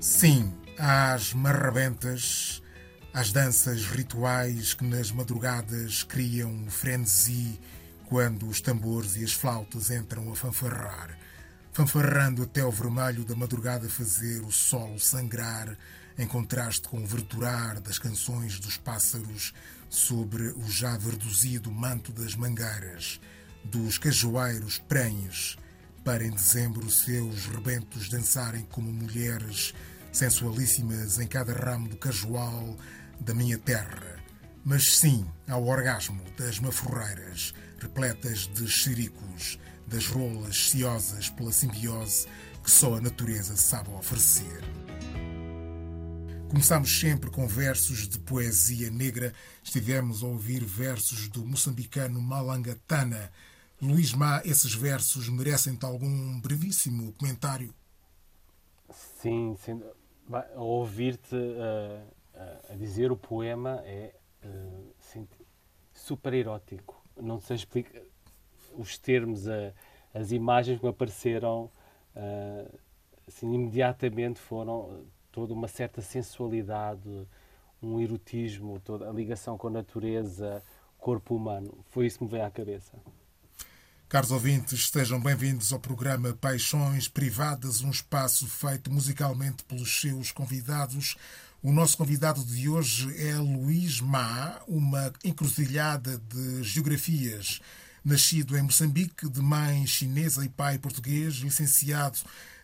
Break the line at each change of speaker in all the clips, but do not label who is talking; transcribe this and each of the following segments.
Sim, às marrabentas, às danças rituais que nas madrugadas criam frenesi quando os tambores e as flautas entram a fanfarrar, fanfarrando até o vermelho da madrugada fazer o solo sangrar em contraste com o verdurar das canções dos pássaros sobre o já verduzido manto das mangueiras, dos cajueiros prenhes, para em dezembro seus rebentos dançarem como mulheres sensualíssimas em cada ramo do cajual da minha terra. Mas sim ao orgasmo das maforreiras, repletas de xericos, das rolas ciosas pela simbiose que só a natureza sabe oferecer. Começámos sempre com versos de poesia negra. Estivemos a ouvir versos do moçambicano Malangatana. Luís Má, esses versos merecem-te algum brevíssimo comentário?
Sim, sim. Ouvir-te uh, uh, a dizer o poema é uh, super erótico. Não sei explicar os termos, as imagens que me apareceram assim, imediatamente foram toda uma certa sensualidade, um erotismo, toda a ligação com a natureza, corpo humano. Foi isso que me veio à cabeça.
Caros ouvintes, estejam bem-vindos ao programa Paixões Privadas, um espaço feito musicalmente pelos seus convidados. O nosso convidado de hoje é Luís Má, uma encruzilhada de geografias. Nascido em Moçambique, de mãe chinesa e pai português, licenciado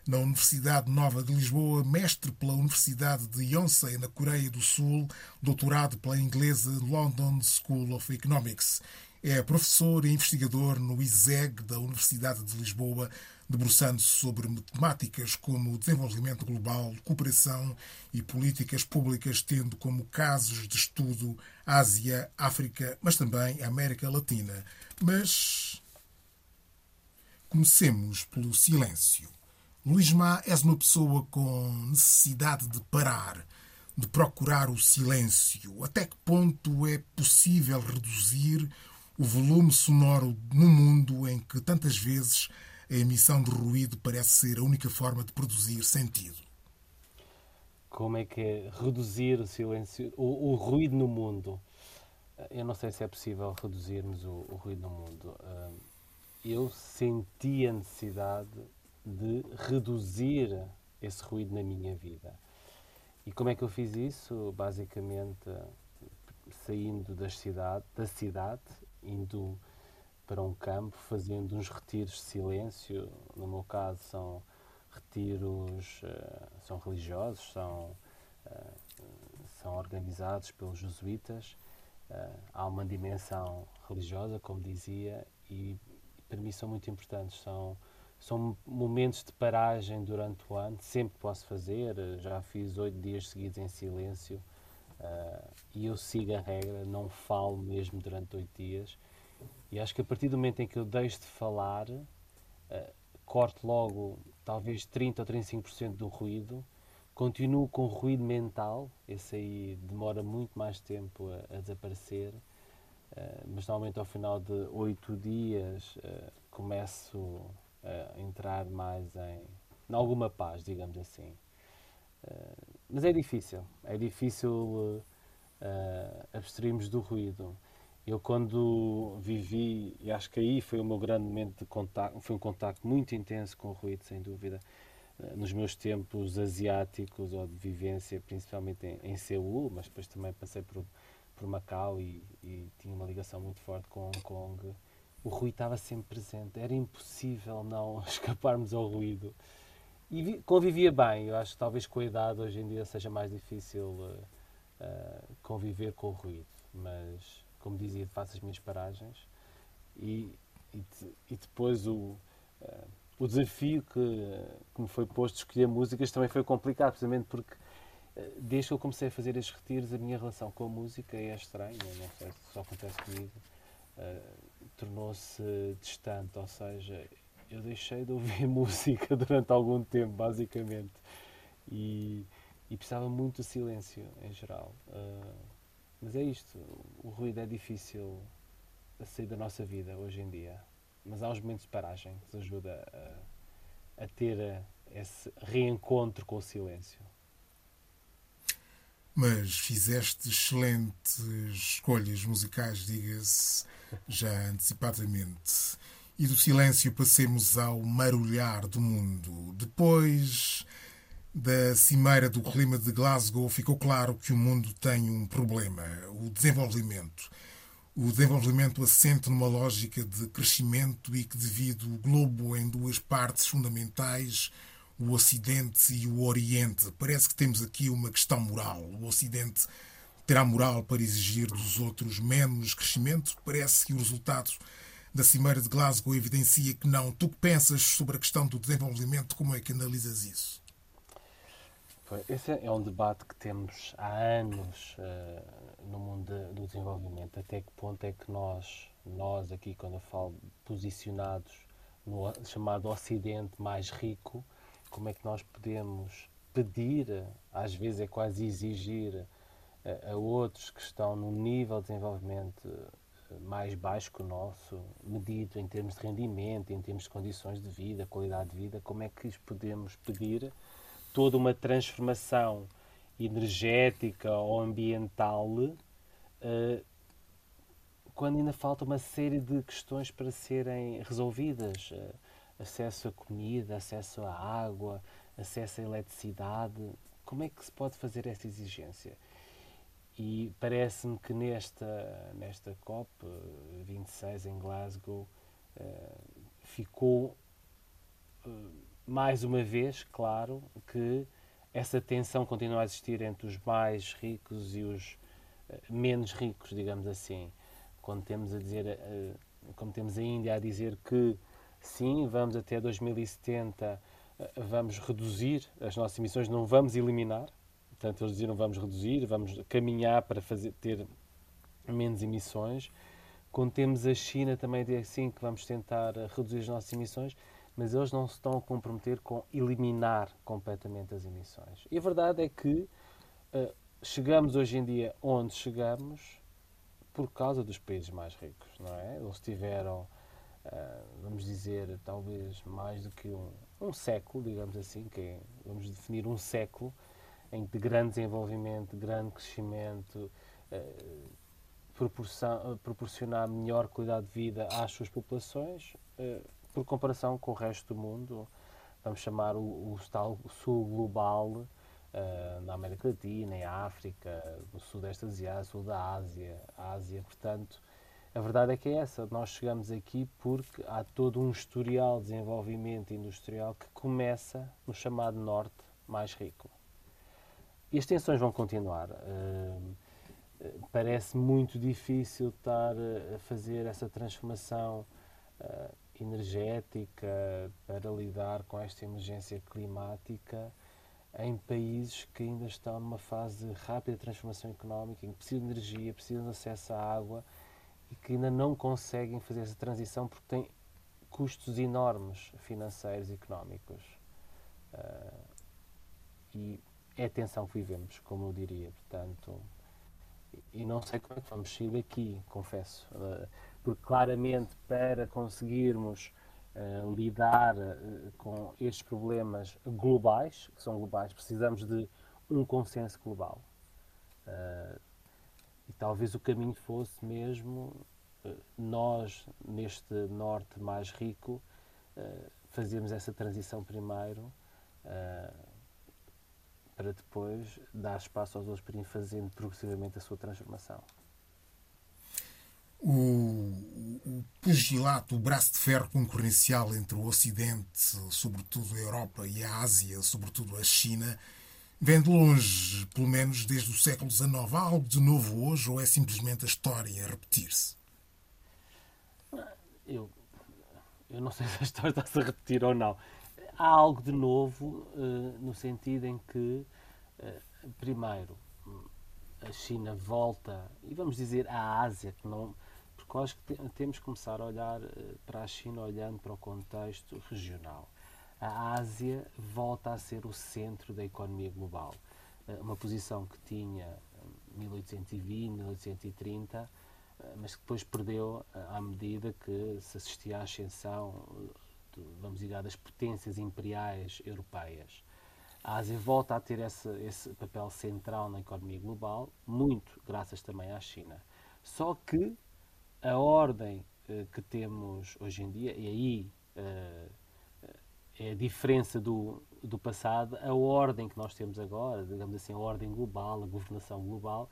na Universidade Nova de Lisboa, mestre pela Universidade de Yonsei, na Coreia do Sul, doutorado pela inglesa London School of Economics. É professor e investigador no ISEG da Universidade de Lisboa, debruçando-se sobre temáticas como desenvolvimento global, cooperação e políticas públicas, tendo como casos de estudo Ásia, África, mas também América Latina. Mas comecemos pelo silêncio. Luís Má és uma pessoa com necessidade de parar, de procurar o silêncio. Até que ponto é possível reduzir o volume sonoro no mundo em que tantas vezes a emissão de ruído parece ser a única forma de produzir sentido?
Como é que é reduzir o silêncio, o, o ruído no mundo? Eu não sei se é possível reduzirmos o, o ruído no mundo. Eu senti a necessidade de reduzir esse ruído na minha vida. E como é que eu fiz isso? Basicamente saindo das cidade, da cidade, indo para um campo, fazendo uns retiros de silêncio. No meu caso, são retiros uh, são religiosos, são, uh, são organizados pelos jesuítas. Uh, há uma dimensão religiosa, como dizia, e para mim são muito importantes. São são momentos de paragem durante o ano, sempre posso fazer. Já fiz oito dias seguidos em silêncio uh, e eu sigo a regra, não falo mesmo durante oito dias. E acho que a partir do momento em que eu deixo de falar, uh, corto logo talvez 30 ou 35% do ruído, continuo com ruído mental, esse aí demora muito mais tempo a, a desaparecer. Uh, mas normalmente ao final de oito dias começo uh, entrar mais em, em alguma paz, digamos assim. Uh, mas é difícil, é difícil uh, abstrairmos do ruído. Eu quando vivi, e acho que aí foi o meu grande momento de contato, foi um contacto muito intenso com o ruído, sem dúvida, nos meus tempos asiáticos ou de vivência, principalmente em, em Seul, mas depois também passei por, por Macau e, e tinha uma ligação muito forte com Hong Kong o ruído estava sempre presente, era impossível não escaparmos ao ruído. E convivia bem, eu acho que talvez com a idade hoje em dia seja mais difícil uh, uh, conviver com o ruído, mas como dizia, faço as minhas paragens. E, e, e depois o, uh, o desafio que, que me foi posto de escolher músicas também foi complicado, precisamente porque desde que eu comecei a fazer estes retiros, a minha relação com a música é estranha, não sei se só acontece comigo. Tornou-se distante, ou seja, eu deixei de ouvir música durante algum tempo, basicamente, e, e precisava muito de silêncio em geral. Uh, mas é isto, o ruído é difícil a sair da nossa vida hoje em dia, mas há uns momentos de paragem que nos ajuda a, a ter esse reencontro com o silêncio.
mas fizeste excelentes escolhas musicais, diga-se já antecipadamente. E do silêncio passemos ao marulhar do mundo. Depois da cimeira do clima de Glasgow, ficou claro que o mundo tem um problema: o desenvolvimento. O desenvolvimento assente numa lógica de crescimento e que divide o globo em duas partes fundamentais o Ocidente e o Oriente. Parece que temos aqui uma questão moral. O Ocidente terá moral para exigir dos outros menos crescimento? Parece que o resultado da Cimeira de Glasgow evidencia que não. Tu que pensas sobre a questão do desenvolvimento? Como é que analisas isso?
Esse é um debate que temos há anos uh, no mundo do desenvolvimento. Até que ponto é que nós, nós aqui, quando eu falo posicionados no chamado Ocidente mais rico, como é que nós podemos pedir, às vezes é quase exigir, a, a outros que estão num nível de desenvolvimento eh, mais baixo que o nosso, medido em termos de rendimento, em termos de condições de vida, qualidade de vida, como é que podemos pedir toda uma transformação energética ou ambiental uh, quando ainda falta uma série de questões para serem resolvidas? Uh, acesso à comida, acesso à água, acesso à eletricidade. Como é que se pode fazer essa exigência? E parece-me que nesta, nesta COP 26 em Glasgow uh, ficou uh, mais uma vez claro que essa tensão continua a existir entre os mais ricos e os menos ricos, digamos assim. Quando temos a dizer, como temos a Índia a dizer que sim, vamos até 2070, eh, vamos reduzir as nossas emissões, não vamos eliminar. Portanto, eles diziam vamos reduzir, vamos caminhar para fazer, ter menos emissões. Quando temos a China também diz assim que vamos tentar eh, reduzir as nossas emissões, mas eles não se estão a comprometer com eliminar completamente as emissões. E a verdade é que uh, chegamos hoje em dia onde chegamos por causa dos países mais ricos, não é? Eles tiveram ah, vamos dizer, talvez mais do que um, um século, digamos assim, que é, vamos definir um século em de grande desenvolvimento, grande crescimento, uh, proporcionar melhor qualidade de vida às suas populações, uh, por comparação com o resto do mundo, vamos chamar o, o tal sul global, uh, na América Latina, em África, no Sudeste Asiático, sul da Ásia, Ásia, portanto, a verdade é que é essa. Nós chegamos aqui porque há todo um historial de desenvolvimento industrial que começa no chamado Norte mais rico. E as tensões vão continuar. Uh, parece muito difícil estar a fazer essa transformação uh, energética para lidar com esta emergência climática em países que ainda estão numa fase de rápida transformação económica, em que precisam de energia, precisam de acesso à água e que ainda não conseguem fazer essa transição porque têm custos enormes financeiros e económicos. Uh, e é tensão que vivemos, como eu diria. Portanto, e não sei como é que vamos sair daqui, confesso. Uh, porque claramente para conseguirmos uh, lidar com estes problemas globais, que são globais, precisamos de um consenso global. E talvez o caminho fosse mesmo eh, nós, neste norte mais rico, eh, fazermos essa transição primeiro eh, para depois dar espaço aos outros para ir fazendo progressivamente a sua transformação.
O, o pugilato, o braço de ferro concorrencial entre o Ocidente, sobretudo a Europa, e a Ásia, sobretudo a China, Vem de longe, pelo menos desde o século XIX. Há algo de novo hoje ou é simplesmente a história a repetir-se?
Eu, eu não sei se a história está-se a repetir ou não. Há algo de novo uh, no sentido em que, uh, primeiro, a China volta, e vamos dizer a Ásia, que não, porque acho que temos que começar a olhar uh, para a China olhando para o contexto regional a Ásia volta a ser o centro da economia global. Eh, uma posição que tinha 1820, 1830, eh, mas que depois perdeu eh, à medida que se assistia à ascensão, vamos dizer, das potências imperiais europeias. a Ásia volta a ter esse, esse papel central na economia global, muito graças também à China. Só que a ordem uh, que temos hoje em dia, e aí uh, é a diferença do, do passado, a ordem que nós temos agora, digamos assim, a ordem global, a governação global,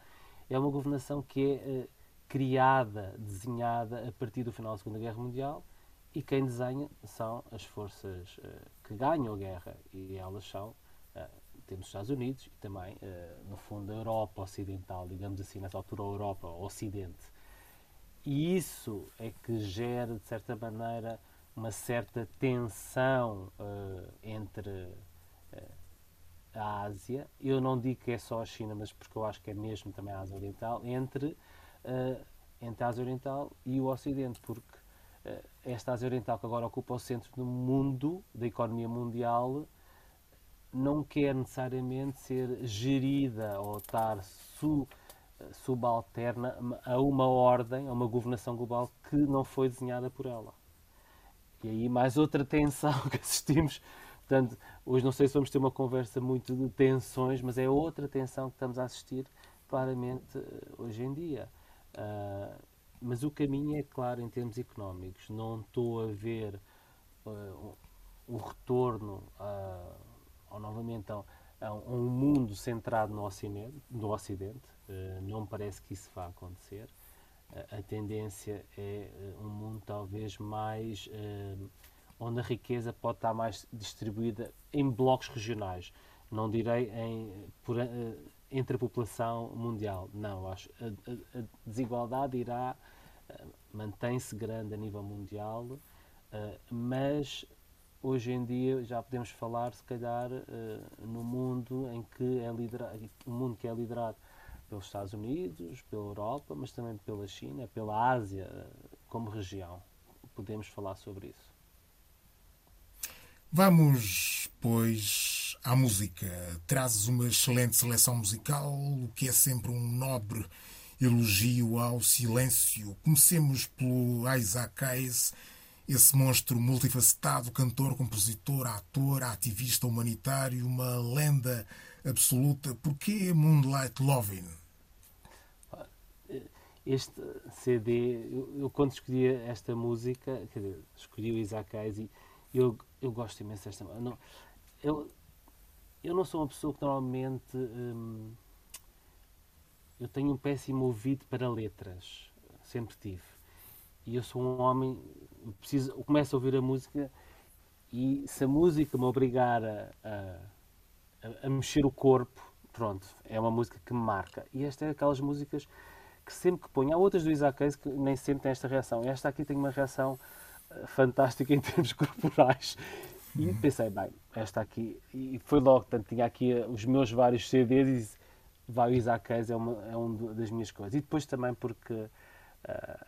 é uma governação que é uh, criada, desenhada a partir do final da Segunda Guerra Mundial e quem desenha são as forças que ganham a guerra e elas são Uh, temos os Estados Unidos e também, uh, no fundo, a Europa Ocidental, digamos assim, nessa altura, a Europa Ocidente. E isso é que gera, de certa maneira, uma certa tensão entre a Ásia, eu não digo que é só a China, mas porque eu acho que é mesmo também a Ásia Oriental, entre, entre a Ásia Oriental e o Ocidente, porque esta Ásia Oriental que agora ocupa o centro do mundo, da economia mundial, não quer necessariamente ser gerida ou estar su, subalterna a uma ordem, a uma governação global que não foi desenhada por ela. E aí mais outra tensão que assistimos. Portanto, hoje não sei se vamos ter uma conversa muito de tensões, mas é outra tensão que estamos a assistir claramente eh, hoje em dia. Uh, mas o caminho é claro em termos económicos. Não estou a ver uh, o retorno a ou novamente a, a, um mundo centrado no Ocidente, no Ocidente. Uh, não parece que isso vá acontecer. Uh, a tendência é uh, um mundo talvez mais onde a riqueza pode estar mais distribuída em blocos regionais. Não direi em, por, entre a população mundial. Não, acho a, a, a desigualdade irá mantém-se grande a nível mundial, mas hoje em dia já podemos falar, se calhar, uh, no mundo em que é liderado, um mundo que é liderado pelos Estados Unidos, pela Europa, mas também pela China, pela Ásia como região. Podemos falar sobre isso.
Vamos, pois, à música. Trazes uma excelente seleção musical, o que é sempre um nobre elogio ao silêncio. Comecemos pelo Isaac Hayes esse monstro multifacetado, cantor, compositor, ator, ativista humanitário, uma lenda absoluta. Porquê Moonlight Loving?
Este CD, eu, eu, quando escolhi esta música, quer dizer, escolhi o Isaac Hayes e eu, eu gosto imenso desta música. Eu, eu não sou uma pessoa que normalmente. Hum, eu tenho um péssimo ouvido para letras. Sempre tive. E eu sou um homem preciso, começo a ouvir a música e se a música me obrigar a, a, a, mexer o corpo, pronto, é uma música que me marca. E esta é aquelas músicas que sempre que ponho, há outras do Isaac Hayes que nem sempre têm esta reação. Esta aqui tem uma reação eh, fantástica em termos corporais. E pensei, bem, esta aqui, e foi logo, portanto, tinha aqui eh, os meus vários CDs vai, Isaac Hayes é uma, é uma das minhas coisas. E depois também porque uh,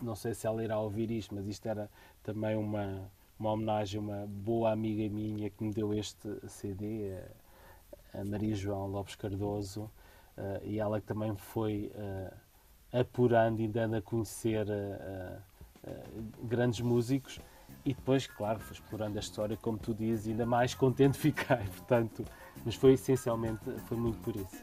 não sei se ela irá ouvir isto, mas isto era também uma, uma homenagem a uma boa amiga minha que me deu este CD, a, Maria João Lopes Cardoso, uh, e ela que também foi uh, apurando e dando a conhecer uh, grandes músicos. E depois, claro, foi explorando a história, como tu dizes, ainda mais contente fiquei, portanto, mas foi essencialmente, foi muito por isso.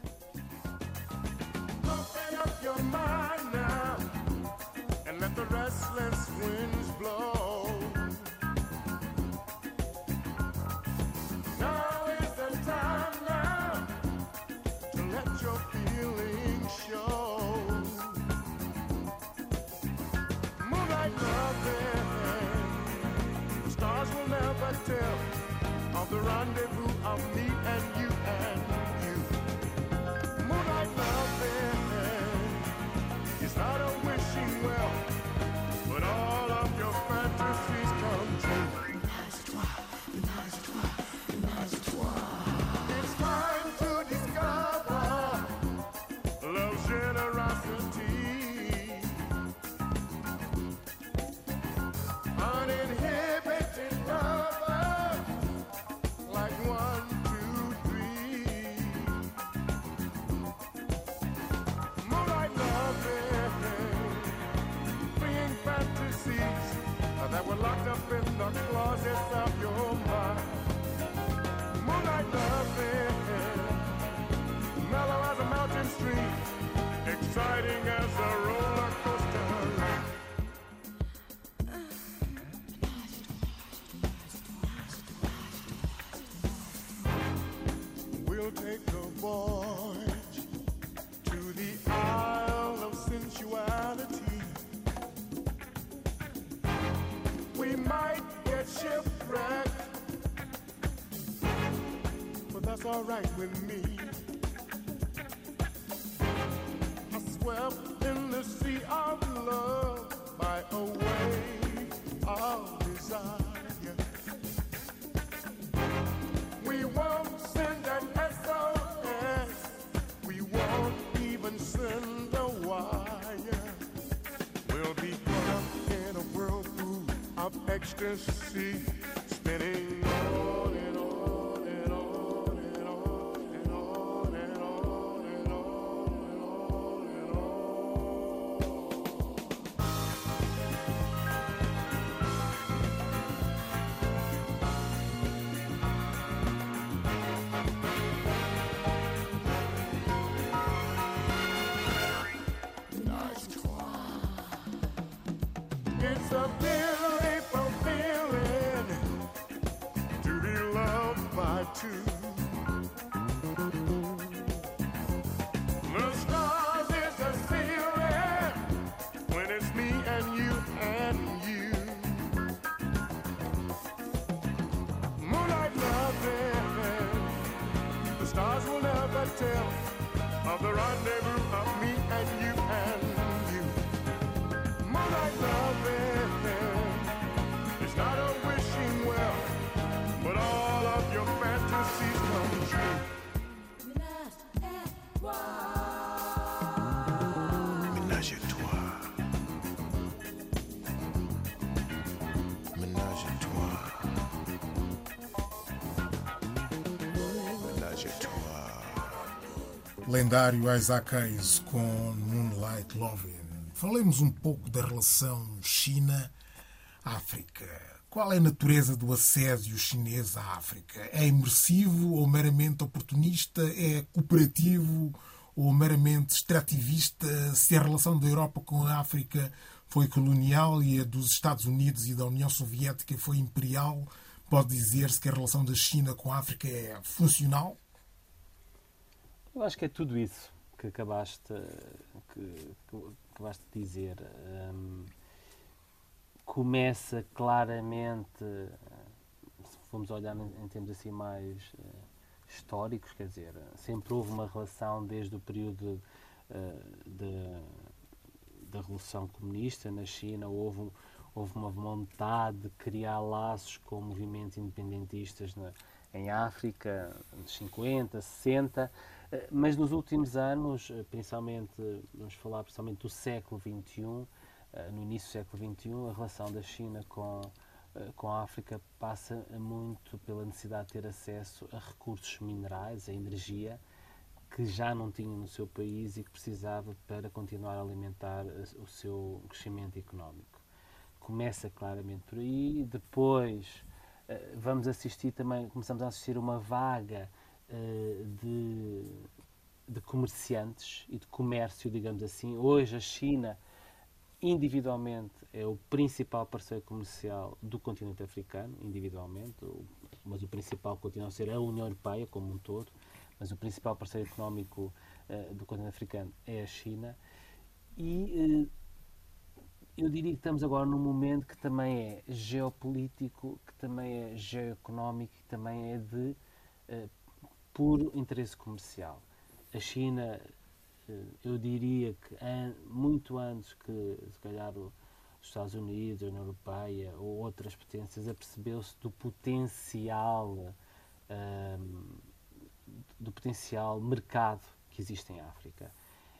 that were locked up the closets of your mind.
Moonlight loving, mellow as a mountain stream, exciting as a alright with me. I swept in the sea of love by a wave of desire. We won't send an SOS. We won't even send a wire. We'll be caught up in a whirlpool of ecstasy, never
Lendário Isaac Hayes com Moonlight Loving. Falemos um pouco da relação China-África. Qual é a natureza do assédio chinês à África? É imersivo ou meramente oportunista? É cooperativo ou meramente extrativista? Se a relação da Europa com a África foi colonial e a dos Estados Unidos e da União Soviética foi imperial, pode dizer-se que a relação da China com a África é funcional?
Eu acho que é tudo isso que acabaste, que, que acabaste de dizer. Hum, começa claramente, se formos olhar em, termos assim mais eh, históricos, quer dizer, sempre houve uma relação desde o período eh, de- da Revolução Comunista na China, houve, um- houve uma vontade de criar laços com movimentos independentistas na- em África, anos 50, 60, eh, mas nos últimos anos, eh, principalmente, vamos falar principalmente do século XXI, eh, no início do século XXI, a relação da China com, eh, com a África passa muito pela necessidade de ter acesso a recursos minerais, a energia, que já não tinha no seu país e que precisava para continuar a alimentar eh, o seu crescimento económico. Começa claramente por aí, depois eh, vamos assistir também, começamos a assistir uma vaga eh, de, de comerciantes e de comércio, digamos assim. Hoje a China individualmente é o principal parceiro comercial do continente africano, individualmente, mas o principal continua a ser a União Europeia como um todo, mas o principal parceiro económico eh, do continente africano é a China. E eh, eu diria que estamos agora num momento que também é geopolítico, que também é geoeconómico, que também é de eh, puro interesse comercial. A China, eh, eu diria que muito antes que, se calhar, os Estados Unidos, a União Europeia ou outras potências, apercebeu-se do potencial ahm, do potencial mercado que existe em África.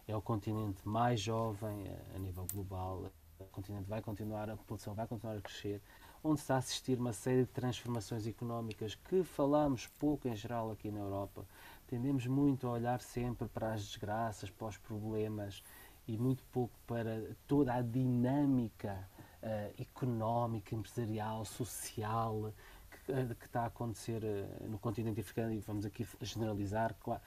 É o continente mais jovem eh, a nível global, o continente vai continuar, a população vai continuar a crescer, onde está a assistir uma série de transformações económicas que falamos pouco em geral aqui na Europa. Tendemos muito a olhar sempre para as desgraças, para os problemas e muito pouco para toda a dinâmica eh, económica, empresarial, social que, eh, que está a acontecer eh, no continente africano e vamos aqui generalizar, claro,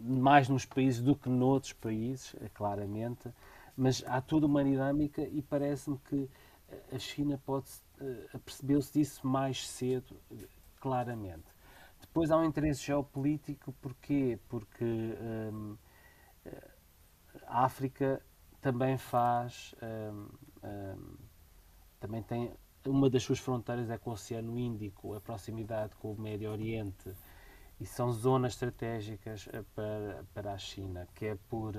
mais nos países do que noutros países, claramente, mas há toda uma dinâmica e parece-me que a China pode apercebeu-se disso mais cedo, claramente. Depois há um interesse geopolítico, porquê? Porque hum, a África também faz, hum, hum, também tem uma das suas fronteiras é com o Oceano Índico, a proximidade com o Médio Oriente, e são zonas estratégicas eh, para, para a China, que é por,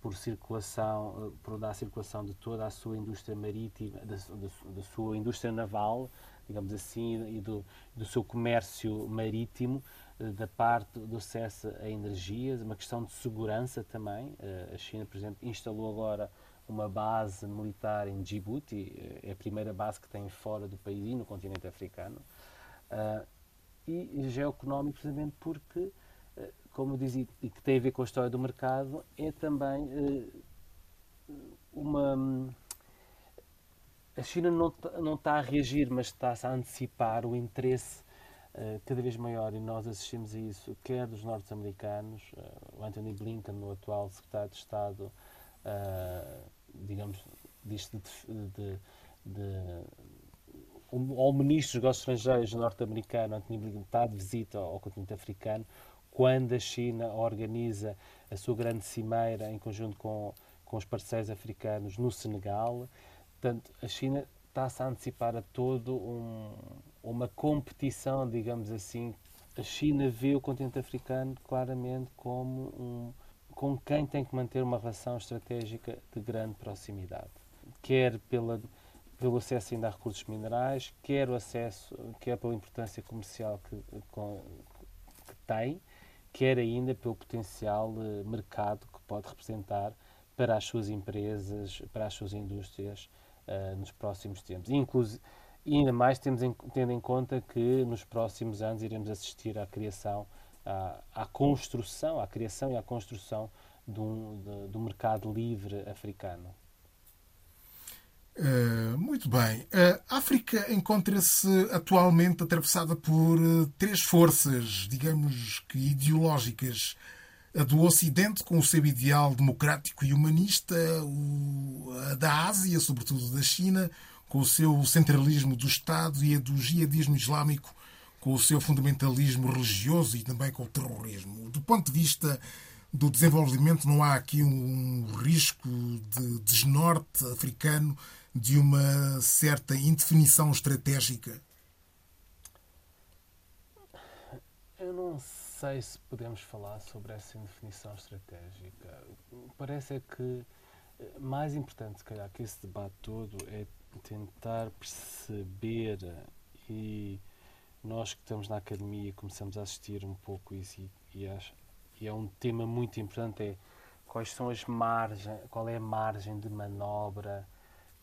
por circulação, eh, por dar circulação de toda a sua indústria marítima, da, da, da sua indústria naval, digamos assim, e do, do seu comércio marítimo, eh, da parte do acesso a energias, uma questão de segurança também. A China, por exemplo, instalou agora uma base militar em Djibouti, é a primeira base que tem fora do país e no continente africano. E geoeconómico, precisamente porque, como dizia, e que tem a ver com a história do mercado, é também uh, uma. A China não, não está a reagir, mas está-se a antecipar o interesse cada vez maior, e nós assistimos a isso, quer dos norte-americanos, o Anthony Blinken, o atual secretário de Estado digamos, disto de, de, de ministro dos negócios estrangeiros norte-americano, Anthony Blinken, está de visita ao continente africano, quando a China organiza a sua grande cimeira em conjunto com, com os parceiros africanos no Senegal. Portanto, a China está-se a antecipar a todo um, uma competição, digamos assim. A China vê o continente africano claramente como um, com quem tem que manter uma relação estratégica de grande proximidade, quer pela, pelo acesso ainda a recursos minerais, quer o acesso, quer pela importância comercial que, que tem, quer ainda pelo potencial eh, mercado que pode representar para as suas empresas, para as suas indústrias uh, nos próximos tempos. Inclusive, ainda mais temos em, tendo em conta que nos próximos anos iremos assistir à criação à, à construção, à criação e à construção de um, de, do mercado livre africano.
Uh, muito bem. A África encontra-se atualmente atravessada por uh, três forças, digamos que ideológicas. A do Ocidente, com o seu ideal democrático e humanista, o, a da Ásia, sobretudo da China, com o seu centralismo do Estado, e a do jihadismo islâmico, com o seu fundamentalismo religioso e também com o terrorismo. Do ponto de vista do desenvolvimento, não há aqui um risco de desnorte africano de uma certa indefinição estratégica?
Eu não sei se podemos falar sobre essa indefinição estratégica. Parece é que eh, mais importante, se calhar, que esse debate todo é tentar perceber e nós que estamos na academia começamos a assistir um pouco isso e, e é um tema muito importante é quais são as margens, qual é a margem de manobra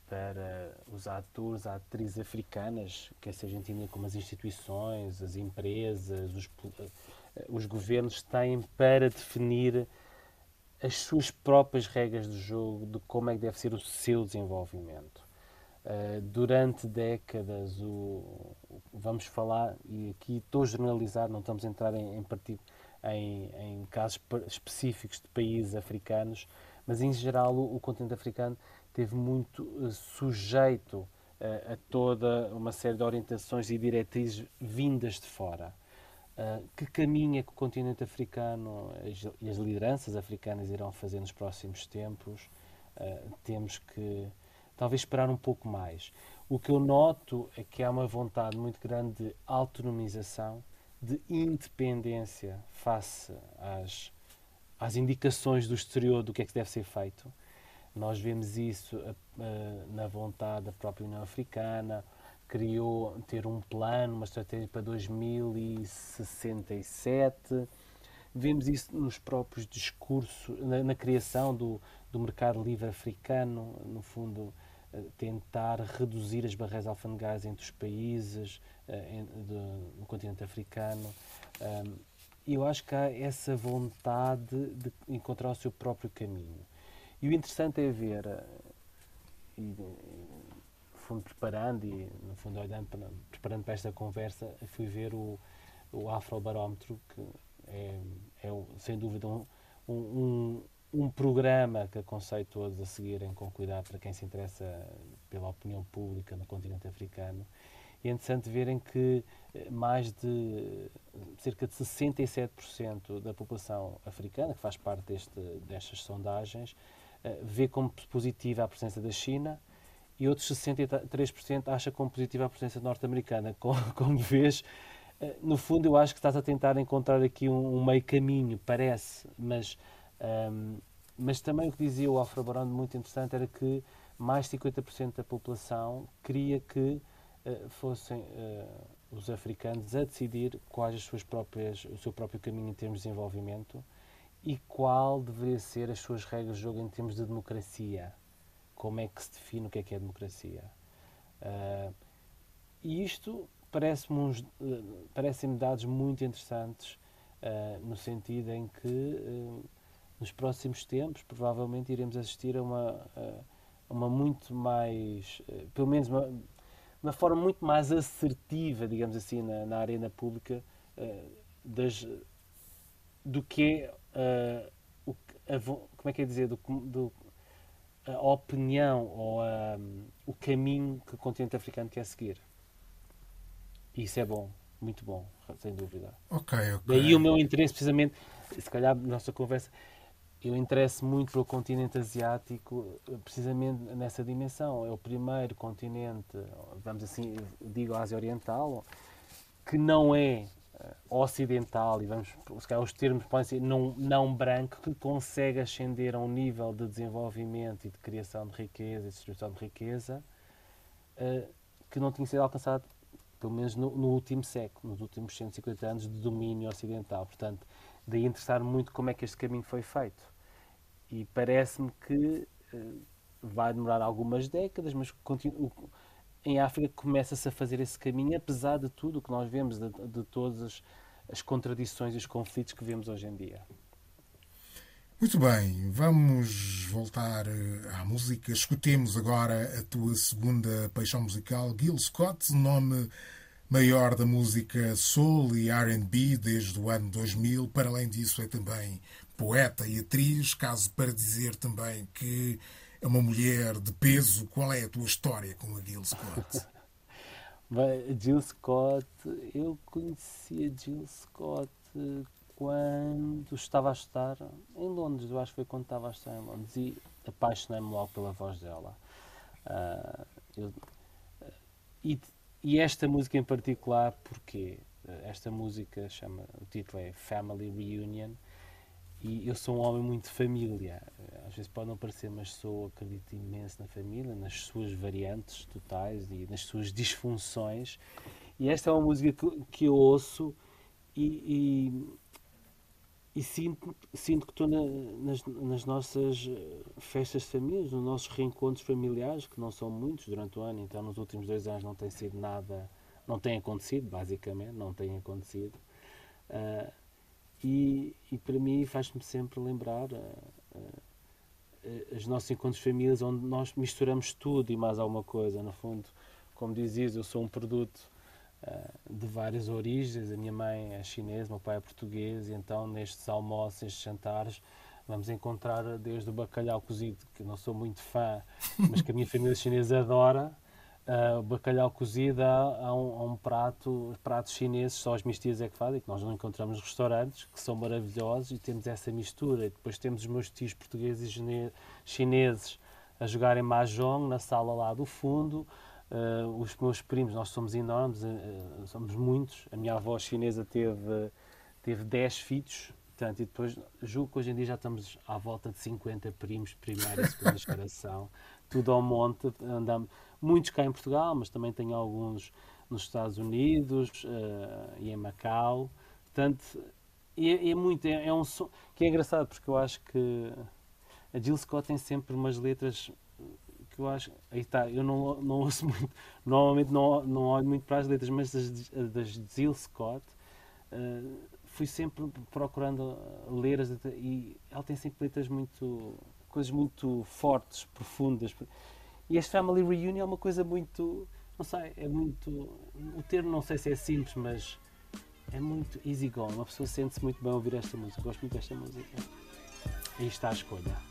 para os atores, atrizes africanas, quer seja entendida como as instituições, as empresas, os, os governos têm para definir as suas próprias regras de jogo de como é que deve ser o seu desenvolvimento. Uh, durante décadas, o, vamos falar, e aqui estou a generalizar, não estamos a entrar em, em, em, em casos específicos de países africanos, mas em geral o, o continente africano teve muito uh, sujeito uh, a toda uma série de orientações e diretrizes vindas de fora. Uh, que caminho é que o continente africano e as lideranças africanas irão fazer nos próximos tempos? temos que talvez esperar um pouco mais. O que eu noto é que há uma vontade muito grande de autonomização, de independência face às, às indicações do exterior do que é que deve ser feito. Nós vemos isso uh, na vontade da própria União Africana, criou ter um plano, uma estratégia para 2067. Vemos isso nos próprios discursos, na, na criação do, do mercado livre africano, no fundo, tentar reduzir as barreiras alfandegárias entre os países uh, do, no continente africano. Um, eu acho que há essa vontade de encontrar o seu próprio caminho. E o interessante é ver, uh, e, no fundo preparando, e no fundo olhando para, preparando para esta conversa, fui ver o, o Afrobarómetro, que é, é sem dúvida um, um, um programa que aconselho todos a seguirem com cuidado para quem se interessa pela opinião pública no continente africano. E é interessante verem que eh, mais de cerca de 67% da população africana, que faz parte deste, destas sondagens, eh, vê como positiva a presença da China e outros 63% acha como positiva a presença norte-americana. Como, vês, eh, no fundo eu acho que estás a tentar encontrar aqui um, um meio caminho, parece, mas um, mas também o que dizia o Alfredo Barão muito interessante era que mais de 50% da população queria que uh, fossem uh, os africanos a decidir quais as suas próprias, o seu próprio caminho em termos de desenvolvimento e qual deveria ser as suas regras de jogo em termos de democracia. Como é que se define o que é que é democracia. Uh, e isto parece-me parece dados muito interessantes no sentido em que nos próximos tempos, provavelmente iremos assistir a uma, uma muito mais, pelo menos uma, uma forma muito mais assertiva, digamos assim, na, na arena pública uh, das, do que uh, o, a, como é que é dizer, do, do, a opinião ou a, o caminho que o continente africano quer seguir. E isso é bom, muito bom, sem dúvida.
Ok, ok.
Daí o meu interesse, precisamente, se calhar, na nossa conversa, eu interesso muito pelo continente asiático precisamente nessa dimensão. É o primeiro continente, vamos assim, digo Ásia Oriental, que não é ocidental, e vamos, se calhar os termos podem ser não, não branco, que consegue ascender a um nível de desenvolvimento e de criação de riqueza e distribuição de riqueza uh, que não tinha sido alcançado, pelo menos no, no último século, nos últimos 150 anos de domínio ocidental. Portanto, daí interessar muito como é que este caminho foi feito. E parece-me que uh, vai demorar algumas décadas, mas continua, em África começa-se a fazer esse caminho, apesar de tudo o que nós vemos, de, de todas as, contradições e os conflitos que vemos hoje em dia.
Muito bem, vamos voltar eh, à música. Escutemos agora a tua segunda paixão musical, Gil Scott, nome maior da música soul e R&B desde o ano 2000. Para além disso, é também poeta e atriz, caso para dizer também que é uma mulher de peso. Qual é a tua história com a Jill Scott?
Bem, Jill Scott, eu conheci a Jill Scott quando estava a estar em Londres, eu acho que foi quando estava a estar em Londres e apaixonei-me logo pela voz dela. Uh, eu, e e esta música em particular, porque esta música chama, o título é Family Reunion, e eu sou um homem muito de família. Às vezes pode não parecer, mas sou, acredito imenso na família, nas suas variantes totais e nas suas disfunções. E esta é uma música que, que eu ouço e, e sinto, sinto que estou na, nas, nas, nossas eh, festas de família, nos nossos reencontros familiares, que não são muitos durante o ano, então nos últimos dois anos não tem sido nada, não tem acontecido, basicamente, não tem acontecido. Uh, e, e, para mim faz-me sempre lembrar uh, uh, os nossos encontros de famílias onde nós misturamos tudo e mais alguma coisa. No fundo, como dizias, eu sou um produto eh, de várias origens. A minha mãe é chinesa, meu pai é português, e então nestes almoços, estes jantares, vamos encontrar desde o bacalhau cozido, que não sou muito fã, mas que a minha família chinesa adora. Uh, bacalhau cozido há, um, um, prato, pratos chineses, só os meus é que fazem, que nós não encontramos restaurantes, que são maravilhosos e temos essa mistura. E depois temos os meus tios portugueses e chineses a jogarem mahjong na sala lá do fundo. Uh, os meus primos, nós somos enormes, uh, somos muitos. A minha avó chinesa teve, teve 10 filhos, portanto, e depois julgo que hoje em dia já estamos à volta de 50 primos, primeira e segunda geração, tudo ao monte. Andamos, muitos cá em Portugal, mas também tenho alguns nos Estados Unidos uh, e em Macau. Portanto, é, é muito, é, é um som que é engraçado porque eu acho que a Jill Scott tem sempre umas letras que eu acho. Aí está, eu não, não ouço muito, normalmente não, não olho muito para as letras, mas das, das Jill Scott uh, fui sempre procurando ler as e ela tem sempre letras muito. coisas muito fortes, profundas. E este Family Reunion é uma coisa muito. não sei, é muito. o termo não sei se é simples, mas
é muito easy going. Uma pessoa sente-se muito bem ouvir esta música. Gosto muito desta música. Aí está a escolha.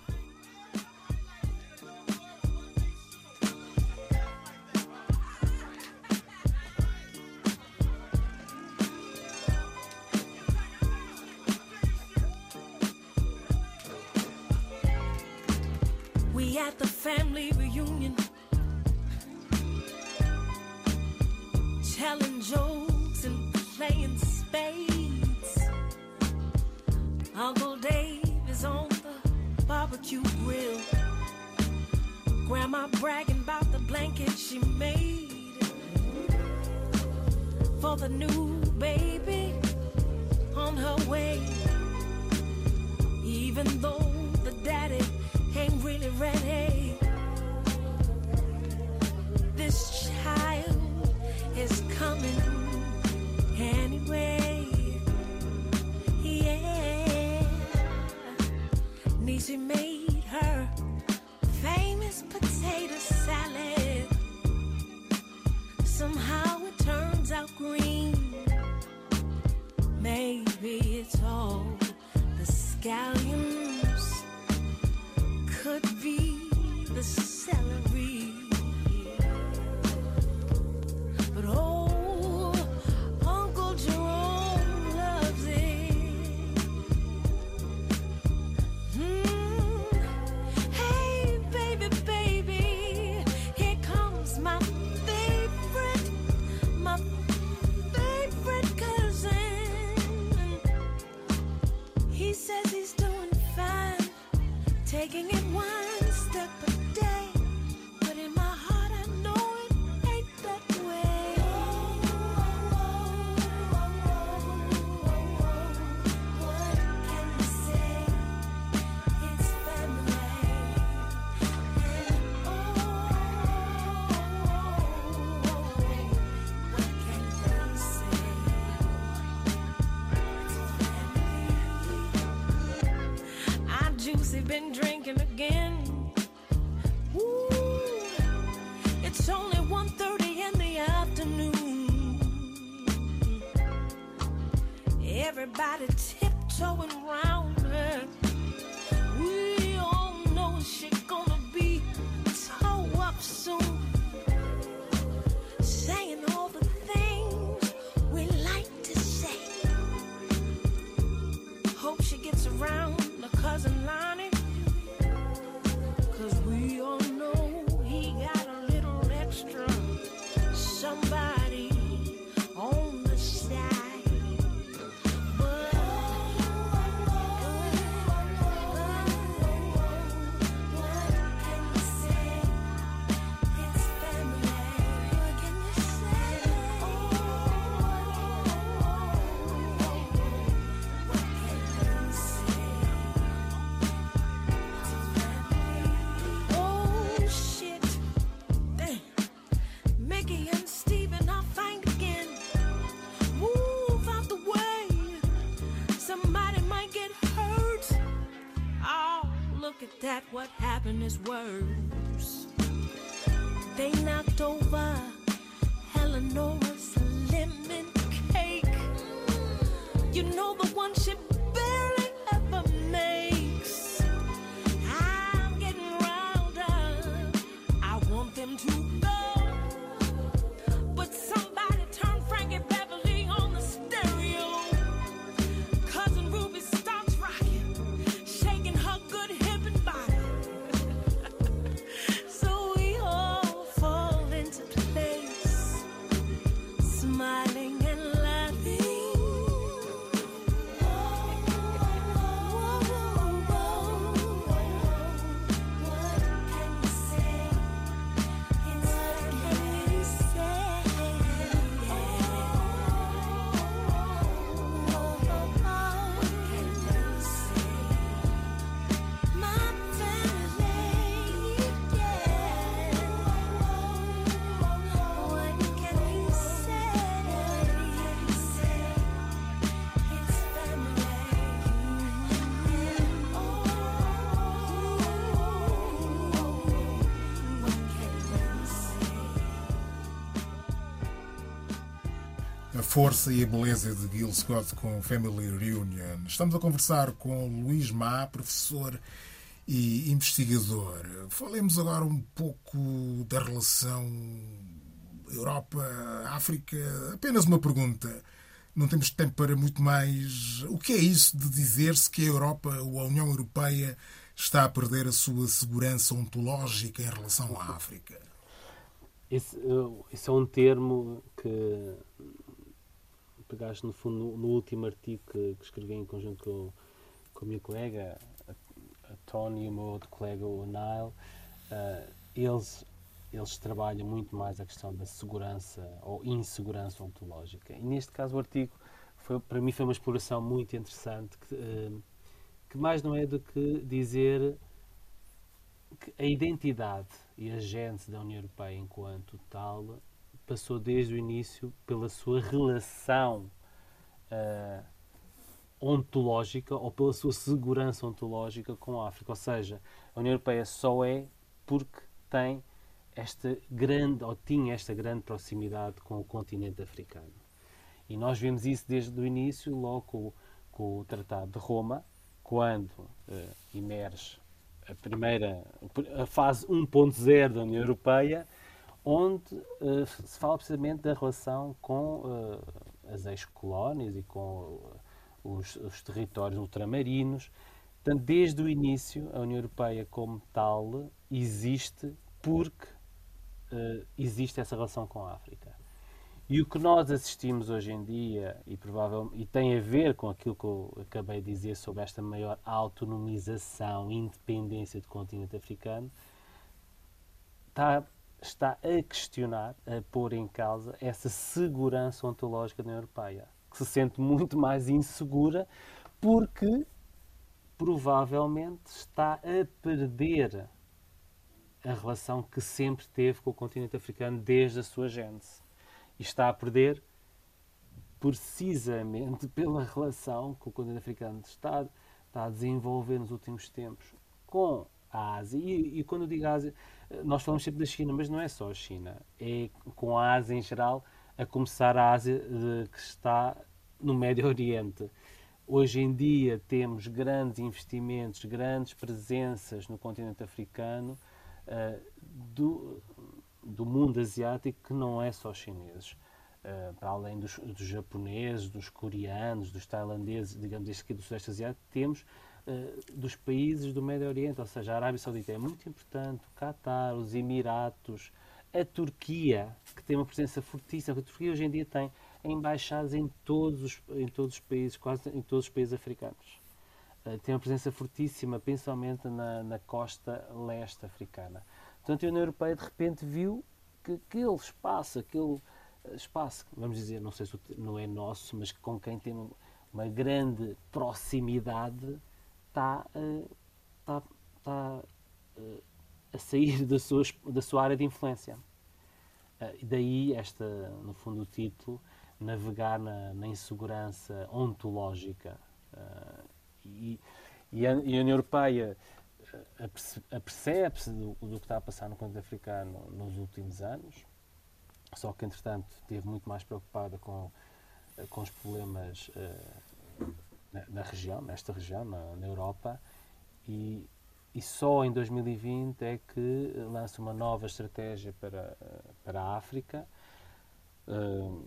Força e a beleza de Gil Scott com Family Reunion. Estamos a conversar com Luís Má, professor e investigador. Falemos agora um pouco da relação Europa-África. Apenas uma pergunta. Não temos tempo para muito mais. O que é isso de dizer-se que a Europa ou a União Europeia está a perder a sua segurança ontológica em relação à África?
Esse, esse é um termo que pegaste no fundo no, no último artigo que, que, escrevi em conjunto com, com a minha colega, a, a Tony e o meu outro colega, o Nile, uh, eles, eles trabalham muito mais a questão da segurança ou insegurança ontológica. E neste caso o artigo foi, para mim foi uma exploração muito interessante que, uh, que mais não é do que dizer que a identidade e a gênese da União Europeia enquanto tal passou desde o início pela sua relação uh, ontológica ou pela sua segurança ontológica com a África. Ou seja, a União Europeia só é porque tem esta grande, ou tinha esta grande proximidade com o continente africano. E nós vemos isso desde o início, logo com, com o Tratado de Roma, quando uh, emerge a primeira, a fase 1.0 da União Europeia, onde uh, se fala precisamente da relação com uh, as ex-colónias e com os, os, territórios ultramarinos. Portanto, desde o início, a União Europeia como tal existe porque existe essa relação com a África. E o que nós assistimos hoje em dia, e, provavelmente, e tem a ver com aquilo que eu acabei de dizer sobre esta maior autonomização, independência do continente africano, está, está a questionar, a pôr em causa essa segurança ontológica da União Europeia, que se sente muito mais insegura porque provavelmente está a perder a relação que sempre teve com o continente africano desde a sua gênese e está a perder precisamente pela relação que o continente africano está, está a desenvolver nos últimos tempos com a Ásia. E, e, quando eu digo Ásia, nós falamos sempre da China, mas não é só a China, é com a Ásia em geral, a começar a Ásia de, que está no Médio Oriente. Hoje em dia temos grandes investimentos, grandes presenças no continente africano uh, do, do mundo asiático que não é só chineses. Uh, para além dos, dos, japoneses, dos coreanos, dos tailandeses, digamos, este aqui do Sudeste Asiático, temos uh, dos países do Médio Oriente, ou seja, a Arábia Saudita é muito importante, o Qatar, os Emiratos, a Turquia, que tem uma presença fortíssima. A Turquia hoje em dia tem embaixadas em todos os, em todos os países, quase em todos os países africanos. Uh, tem uma presença fortíssima, principalmente na, na costa leste africana. Portanto, a União Europeia de repente viu que aquele espaço, aquele eh, espaço, vamos dizer, não sei se não é nosso, mas com quem tem uma grande proximidade, está, está, está a sair da sua, da sua área de influência. Eh, e daí, esta, no fundo, o título, navegar na, na insegurança ontológica. Eh, e, e, a, e a União Europeia apercebe-se do, do, que está a passar no continente africano nos últimos anos, só que, entretanto, esteve muito mais preocupada com, com os problemas uh, na, região, nesta região, na, na, Europa, e, e só em 2020 é que lança uma nova estratégia para, para a África. Uh,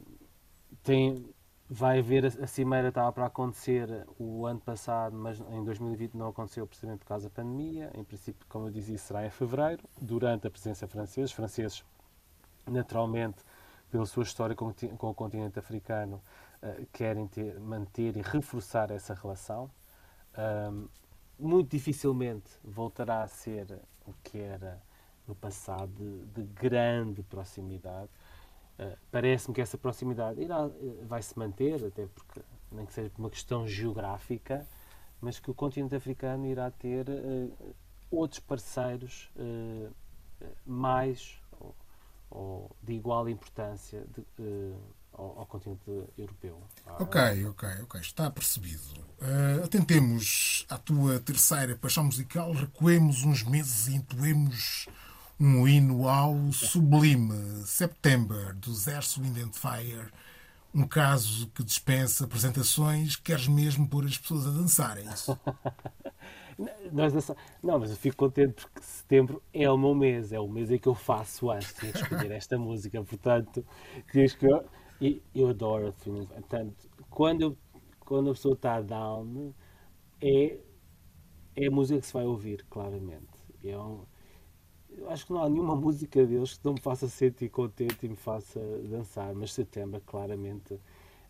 tem, vai haver a, cimeira estava para acontecer o ano passado, mas em 2020 não aconteceu precisamente por causa da pandemia. Em princípio, como eu dizia, será em fevereiro, durante a presença francesa. Os franceses, naturalmente, pela sua história com, com o continente africano, uh, querem ter, manter e reforçar essa relação. Um, muito dificilmente voltará a ser o que era no passado de, de grande proximidade eh, parece-me que essa proximidade irá, eh, vai se manter, até porque, nem que seja por uma questão geográfica, mas que o continente africano irá ter uh, outros parceiros uh, mais ou, ou, de igual importância de, ao, ao, continente europeu.
Ok, ok, ok, está percebido. atentemos à tua terceira paixão musical, recuemos uns meses e entoemos um hino ao sublime September dos Earth, Wind and Fire, um caso que dispensa apresentações, queres mesmo pôr as pessoas a dançarem.
Nós dança... Não, mas eu fico contente porque setembro é o meu mês, é o mês em que eu faço antes, que escolher esta música, portanto, tinhas que eu, e eu adoro filmes. Portanto, quando, quando a pessoa está down, é, é a música que se vai ouvir, claramente. É eu acho que não há nenhuma música deles que não me faça sentir contente e me faça dançar, mas setembro, claramente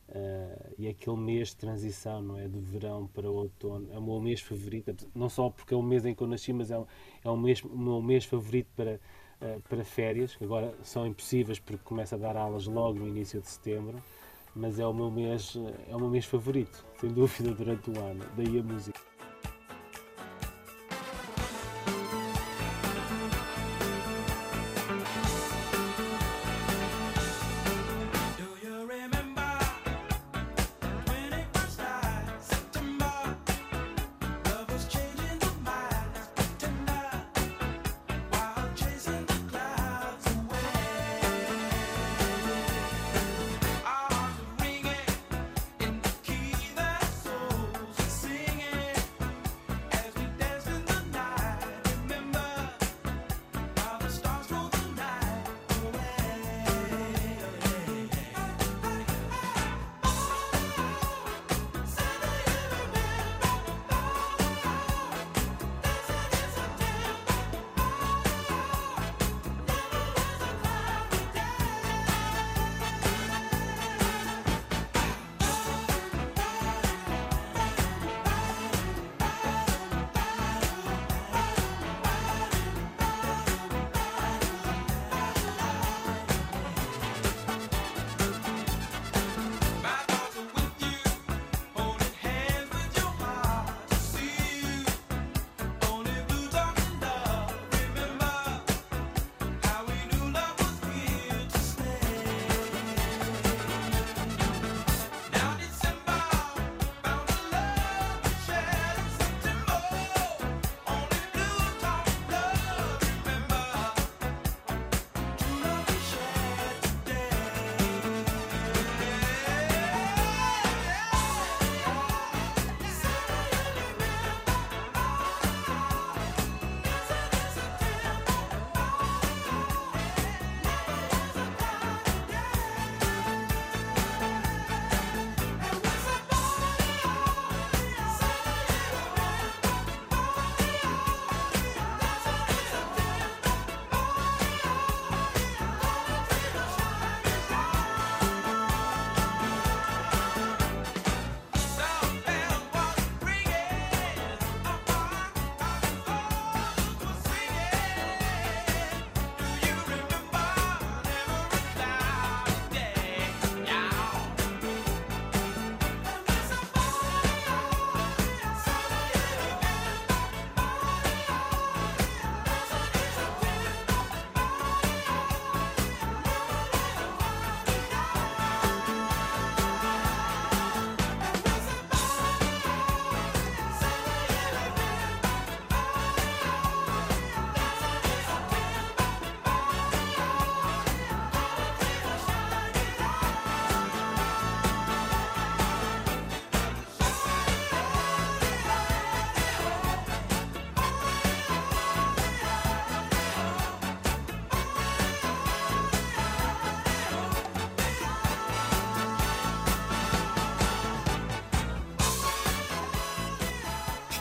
Uh, e aquele mês de transição, não é? De verão para outono, é o meu mês favorito, não só porque é o mês em que eu nasci, mas é, é o, mês, o meu mês favorito para, para férias, que agora são impossíveis porque começa a dar aulas logo no início de setembro, mas é o meu mês, é o meu mês favorito, sem dúvida, durante o ano, daí a música.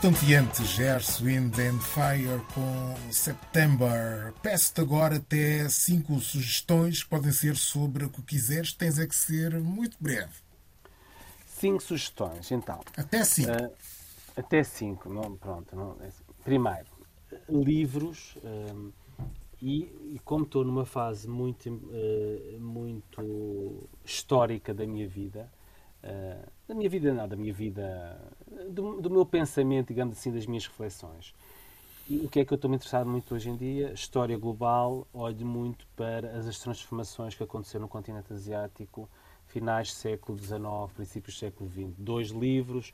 Estonteantes, Earth, Wind and Fire com September. Peço-te agora até cinco sugestões que podem ser sobre o que quiseres. Tens é que ser muito breve.
Cinco sugestões, então.
Até cinco. Uh,
até cinco, não, pronto. Não, é assim. Primeiro, livros. Um, e, e, como estou numa fase muito, uh, muito histórica da minha vida, uh, da minha vida, não, da minha vida, do, do, meu pensamento, digamos assim, das minhas reflexões. E o que é que eu estou-me interessado muito hoje em dia? História global, olho muito para as transformações que aconteceram no continente asiático, finais do século XIX, princípios do século XX. Dois livros,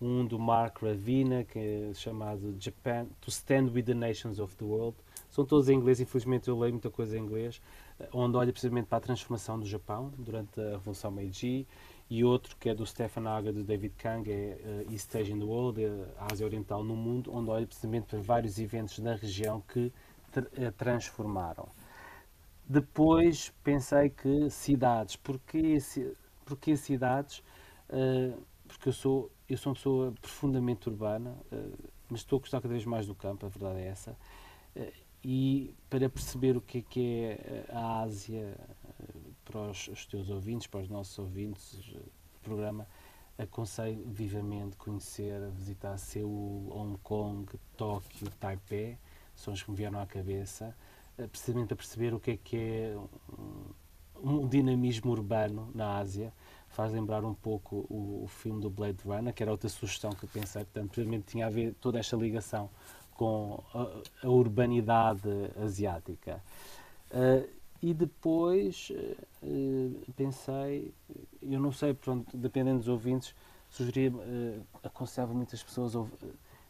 um do Mark Ravina, que é chamado Japan, To Stand with the Nations of the World, são todos em inglês, infelizmente eu leio muita coisa em inglês, uh, onde olha precisamente para a transformação do Japão durante a Revolução Meiji, e outro que é do Stefan Haga, do David Kang, é uh, East Asia in the World, a Ásia Oriental no Mundo, onde olha precisamente para vários eventos da região que a transformaram. Depois pensei que cidades, porquê, porquê cidades? Uh, porque eu sou, eu sou uma pessoa profundamente urbana, uh, mas estou a gostar cada vez mais do campo, a verdade é essa. Uh, e para perceber o que é, que é a Ásia para os, os, teus ouvintes, para os nossos ouvintes do programa, aconselho vivamente conhecer, visitar Seul, Hong Kong, Tóquio, Taipei, são os que me vieram à cabeça precisamente a perceber o que é que é um, um dinamismo urbano na Ásia. Faz lembrar um pouco o, o, filme do Blade Runner, que era outra sugestão que eu pensei, portanto, precisamente tinha a ver toda esta ligação com a, a urbanidade asiática. Uh, e depois uh, pensei, eu não sei, pronto, dependendo dos ouvintes, sugeria, uh, aconselhava muitas pessoas a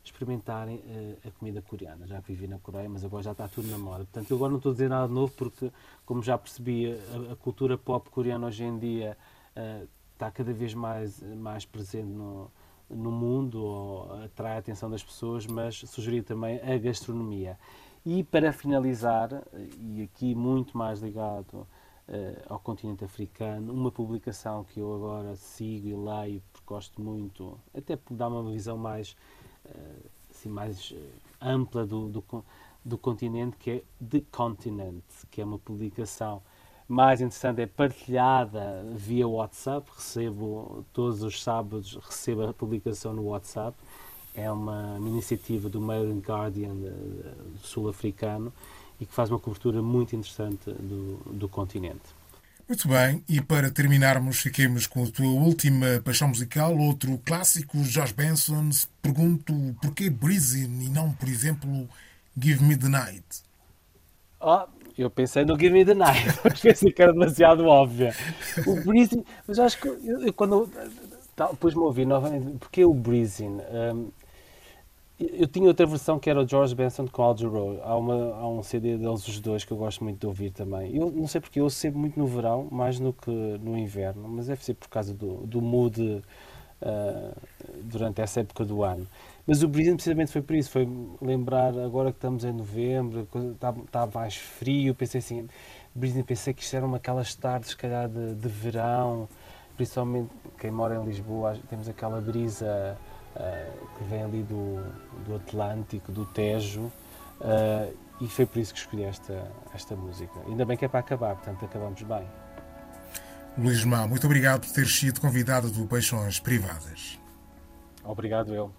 experimentarem uh, a comida coreana. Já vivi na Coreia, mas agora já está tudo na moda. Portanto, eu agora não estou a dizer nada novo porque, como já percebi, a, a cultura pop coreana hoje em dia está cada vez mais, mais presente no, no mundo, ou atrai a atenção das pessoas, mas sugeri também a gastronomia. E para finalizar, e aqui muito mais ligado uh, ao continente africano, uma publicação que eu agora sigo e leio porque gosto muito, até por dar uma visão mais eh, assim, mais eh, ampla do, do, do, continente, que é The Continent, que é uma publicação mais interessante, é partilhada via WhatsApp, recebo todos os sábados, recebo a publicação no WhatsApp, é uma, uma iniciativa do Mail and Guardian sul-africano e que faz uma cobertura muito interessante do, do continente.
Muito bem, e para terminarmos, fiquemos com a tua última paixão musical, outro clássico, Josh Benson. Pergunto porquê Breezing e não, por exemplo, Give Me the Night?
Oh, eu pensei no Give Me the Night, mas pensei que era demasiado óbvio. O Breezing, mas acho que eu, eu quando tá, depois me ouvi novamente, porquê o Breezing? Um, eu tinha outra versão que era o George Benson com Al Jarreau. Há, há um CD deles, os dois, que eu gosto muito de ouvir também. Eu não sei porque eu sempre muito no verão, mais do que no inverno, mas deve ser por causa do, do mood uh, durante essa época do ano. Mas o Breezing precisamente foi por isso, foi lembrar agora que estamos em novembro, está, está mais frio, pensei assim, Breezing, pensei que isto eram aquelas tardes, se calhar, de, de verão, principalmente quem mora em Lisboa, temos aquela brisa uh, que vem ali do, do Atlântico, do Tejo, uh, e foi por isso que escolhi esta, esta música. Ainda bem que é para acabar, portanto acabamos bem.
Luís Má, muito obrigado por ter sido convidado do Paixões Privadas.
Obrigado eu.